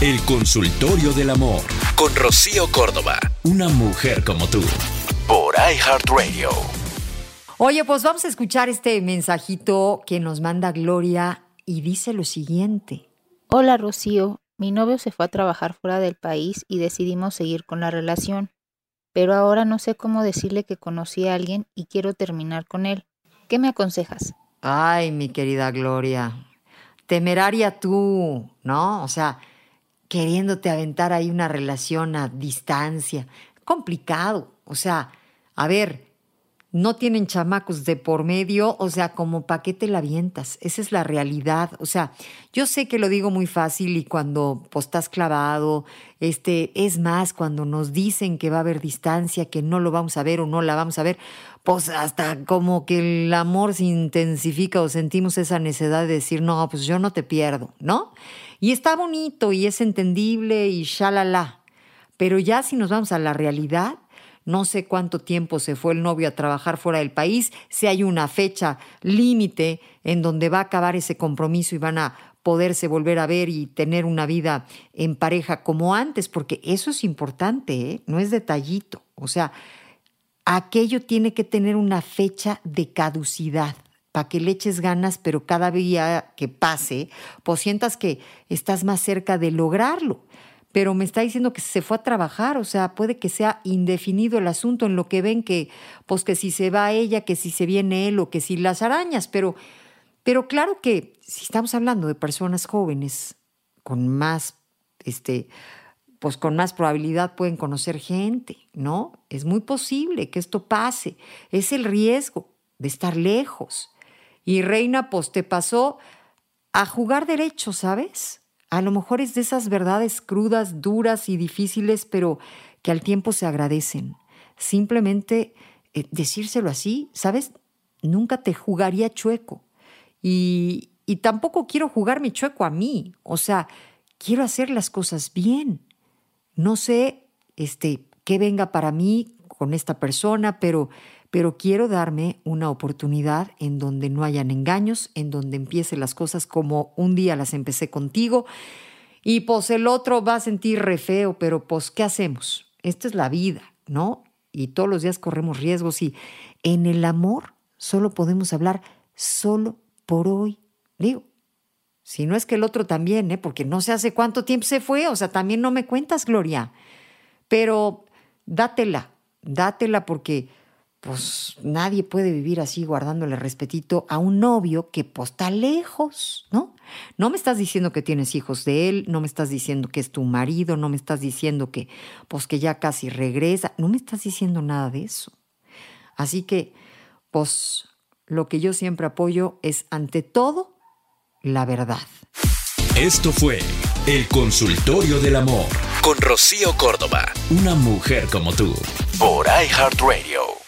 El consultorio del amor con Rocío Córdoba. Una mujer como tú. Por iHeartRadio. Oye, pues vamos a escuchar este mensajito que nos manda Gloria y dice lo siguiente. Hola Rocío, mi novio se fue a trabajar fuera del país y decidimos seguir con la relación, pero ahora no sé cómo decirle que conocí a alguien y quiero terminar con él. ¿Qué me aconsejas? Ay, mi querida Gloria, temeraria tú, ¿no? O sea, queriéndote aventar ahí una relación a distancia. Complicado. O sea, a ver, no tienen chamacos de por medio, o sea, como pa' qué te la avientas. Esa es la realidad. O sea, yo sé que lo digo muy fácil y cuando pues, estás clavado, este, es más, cuando nos dicen que va a haber distancia, que no lo vamos a ver o no la vamos a ver, pues hasta como que el amor se intensifica o sentimos esa necesidad de decir, no, pues yo no te pierdo, ¿no? Y está bonito y es entendible y shalala. Pero ya si nos vamos a la realidad, no sé cuánto tiempo se fue el novio a trabajar fuera del país, si hay una fecha límite en donde va a acabar ese compromiso y van a poderse volver a ver y tener una vida en pareja como antes, porque eso es importante, ¿eh? no es detallito. O sea, aquello tiene que tener una fecha de caducidad para que le eches ganas, pero cada día que pase, pues sientas que estás más cerca de lograrlo. Pero me está diciendo que se fue a trabajar, o sea, puede que sea indefinido el asunto en lo que ven que, pues que si se va ella, que si se viene él o que si las arañas, pero, pero claro que si estamos hablando de personas jóvenes con más, este, pues con más probabilidad pueden conocer gente, ¿no? Es muy posible que esto pase, es el riesgo de estar lejos. Y Reina, pues te pasó a jugar derecho, ¿sabes? A lo mejor es de esas verdades crudas, duras y difíciles, pero que al tiempo se agradecen. Simplemente eh, decírselo así, ¿sabes? Nunca te jugaría chueco. Y, y tampoco quiero jugarme chueco a mí. O sea, quiero hacer las cosas bien. No sé este, qué venga para mí con esta persona, pero pero quiero darme una oportunidad en donde no hayan engaños, en donde empiece las cosas como un día las empecé contigo y pues el otro va a sentir re feo, pero pues ¿qué hacemos? Esta es la vida, ¿no? Y todos los días corremos riesgos y en el amor solo podemos hablar solo por hoy. Digo, si no es que el otro también, ¿eh? porque no sé hace cuánto tiempo se fue, o sea, también no me cuentas, Gloria. Pero dátela, dátela porque pues nadie puede vivir así guardándole respetito a un novio que pues está lejos, ¿no? No me estás diciendo que tienes hijos de él, no me estás diciendo que es tu marido, no me estás diciendo que pues que ya casi regresa, no me estás diciendo nada de eso. Así que pues lo que yo siempre apoyo es ante todo la verdad. Esto fue El Consultorio del Amor con Rocío Córdoba, una mujer como tú, por iHeartRadio.